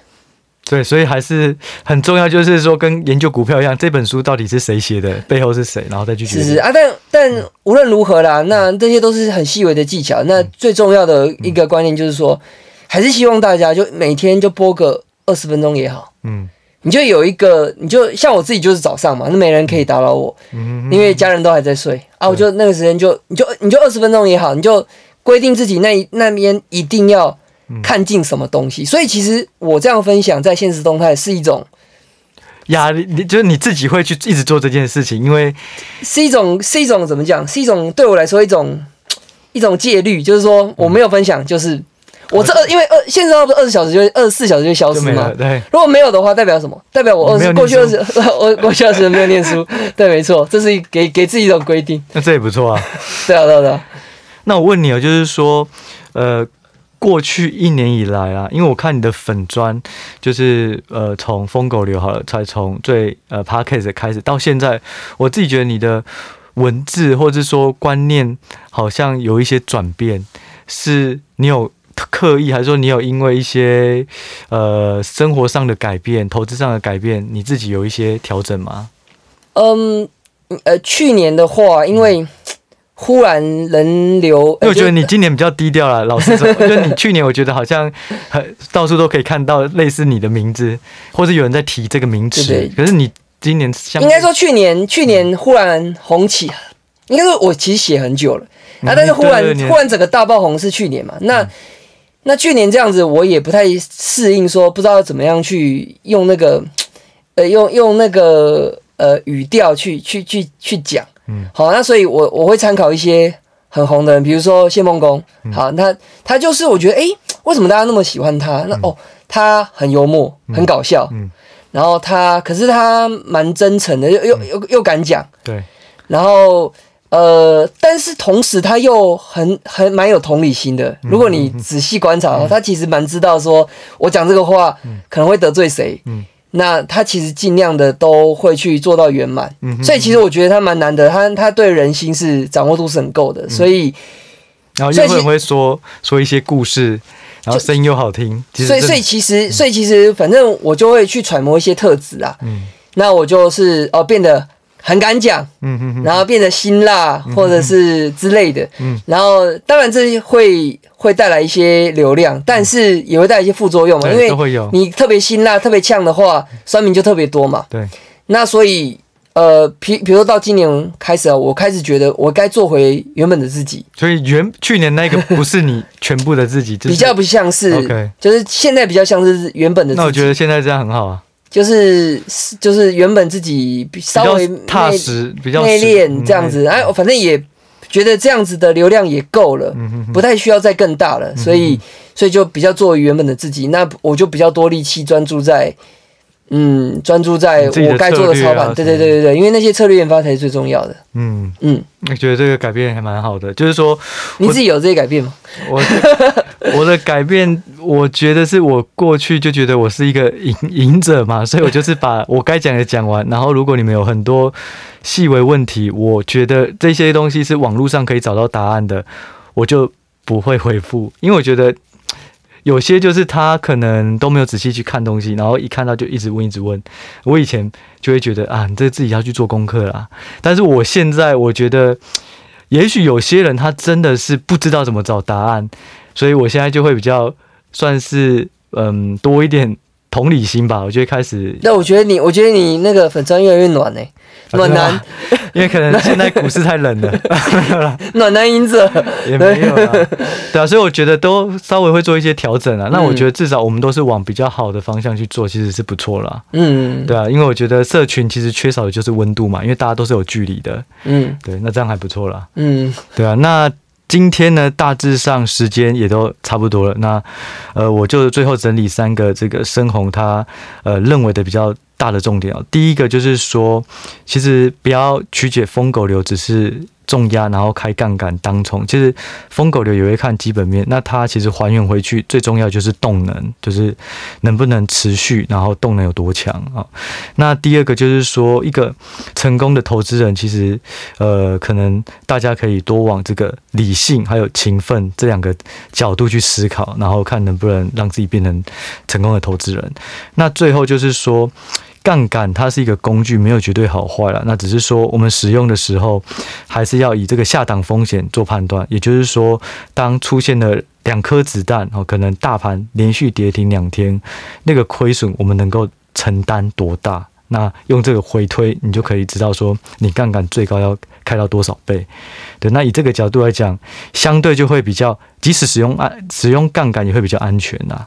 对，所以还是很重要，就是说跟研究股票一样，这本书到底是谁写的，背后是谁，然后再去决定。是是啊，但但无论如何啦，那这些都是很细微的技巧。那最重要的一个观念就是说，还是希望大家就每天就播个二十分钟也好。嗯。你就有一个，你就像我自己就是早上嘛，那没人可以打扰我，因为家人都还在睡啊。我就那个时间就，你就你就二十分钟也好，你就规定自己那那边一定要看进什么东西。所以其实我这样分享在现实动态是一种压力，你就是你自己会去一直做这件事情，因为是一种是一种怎么讲？是一种对我来说一种一种戒律，就是说我没有分享就是。我这二，因为二现在不是二十小时就二十四小时就消失吗？对，如果没有的话，代表什么？代表我二十过去二十，我过去二十没有念书。对，没错，这是给给自己一种规定。那这也不错啊。对啊，对啊，对啊。那我问你啊，就是说，呃，过去一年以来啊，因为我看你的粉砖，就是呃，从疯狗流好了，才从最呃 Podcast 开始到现在，我自己觉得你的文字或者说观念好像有一些转变，是你有。刻意还是说你有因为一些呃生活上的改变、投资上的改变，你自己有一些调整吗？嗯，呃，去年的话，因为忽然人流，因为我觉得你今年比较低调了，老实说，就你去年我觉得好像很到处都可以看到类似你的名字，或者有人在提这个名词。对对，可是你今年应该说去年去年忽然红起，应该说我其实写很久了啊，但是忽然忽然整个大爆红是去年嘛，那。嗯那去年这样子，我也不太适应，说不知道怎么样去用那个，呃，用用那个呃语调去去去去讲，嗯，好，那所以我我会参考一些很红的人，比如说谢孟恭，好，他他就是我觉得，诶，为什么大家那么喜欢他？那哦，他很幽默，很搞笑，嗯，嗯。然后他可是他蛮真诚的，又又又又敢讲，对，然后。呃，但是同时他又很很蛮有同理心的。如果你仔细观察，嗯、他其实蛮知道说，我讲这个话可能会得罪谁。嗯，那他其实尽量的都会去做到圆满。嗯，所以其实我觉得他蛮难得，他他对人心是掌握度是很够的。所以，然后又很会说说一些故事，然后声音又好听。所以所以其实所以其实反正我就会去揣摩一些特质啊。嗯，那我就是哦变得。很敢讲，嗯嗯，然后变得辛辣，或者是之类的，嗯，然后当然这会会带来一些流量，但是也会带来一些副作用嘛，因为你特别辛辣、特别呛的话，酸民就特别多嘛，对。那所以，呃，比比如说到今年开始啊，我开始觉得我该做回原本的自己。所以原去年那个不是你全部的自己，比较不像是就是现在比较像是原本的自己。那我觉得现在这样很好啊。就是就是原本自己稍微踏实、比较内敛这样子，哎，我反正也觉得这样子的流量也够了，不太需要再更大了，所以所以就比较作为原本的自己，那我就比较多力气专注在。嗯，专注在我该做的操盘，对对对对对，因为那些策略研发才是最重要的。嗯嗯，我觉得这个改变还蛮好的，就是说你自己有这些改变吗？我 我的改变，我觉得是我过去就觉得我是一个赢赢者嘛，所以我就是把我该讲的讲完。然后如果你们有很多细微问题，我觉得这些东西是网络上可以找到答案的，我就不会回复，因为我觉得。有些就是他可能都没有仔细去看东西，然后一看到就一直问一直问。我以前就会觉得啊，你这自己要去做功课啦。但是我现在我觉得，也许有些人他真的是不知道怎么找答案，所以我现在就会比较算是嗯多一点同理心吧。我就会开始。那我觉得你，我觉得你那个粉专越来越暖呢、暖男，因为可能现在股市太冷了，暖男赢者也没有了，对啊，所以我觉得都稍微会做一些调整啊。那我觉得至少我们都是往比较好的方向去做，其实是不错了。嗯，对啊，因为我觉得社群其实缺少的就是温度嘛，因为大家都是有距离的。嗯，对，那这样还不错啦。嗯，对啊，那今天呢，大致上时间也都差不多了。那呃，我就最后整理三个这个深红他呃认为的比较。大的重点啊，第一个就是说，其实不要曲解疯狗流，只是重压，然后开杠杆当冲。其实疯狗流也会看基本面，那它其实还原回去最重要就是动能，就是能不能持续，然后动能有多强啊。那第二个就是说，一个成功的投资人，其实呃，可能大家可以多往这个理性还有勤奋这两个角度去思考，然后看能不能让自己变成成功的投资人。那最后就是说。杠杆它是一个工具，没有绝对好坏了。那只是说我们使用的时候，还是要以这个下档风险做判断。也就是说，当出现了两颗子弹哦，可能大盘连续跌停两天，那个亏损我们能够承担多大？那用这个回推，你就可以知道说你杠杆最高要开到多少倍。对，那以这个角度来讲，相对就会比较，即使使用安使用杠杆也会比较安全呐。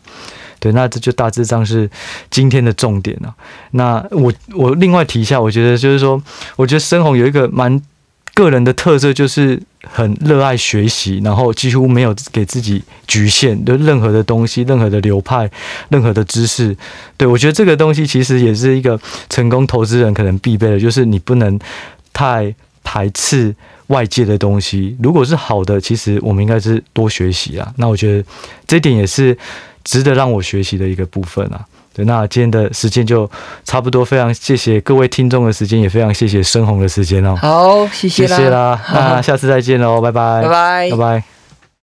对，那这就大致上是今天的重点了。那我我另外提一下，我觉得就是说，我觉得深红有一个蛮个人的特色，就是很热爱学习，然后几乎没有给自己局限的任何的东西、任何的流派、任何的知识。对，我觉得这个东西其实也是一个成功投资人可能必备的，就是你不能太排斥外界的东西。如果是好的，其实我们应该是多学习啊。那我觉得这点也是。值得让我学习的一个部分啊，对，那今天的时间就差不多，非常谢谢各位听众的时间，也非常谢谢深红的时间哦。好，谢谢啦，谢谢啦，那下次再见喽，拜拜，拜拜，拜拜。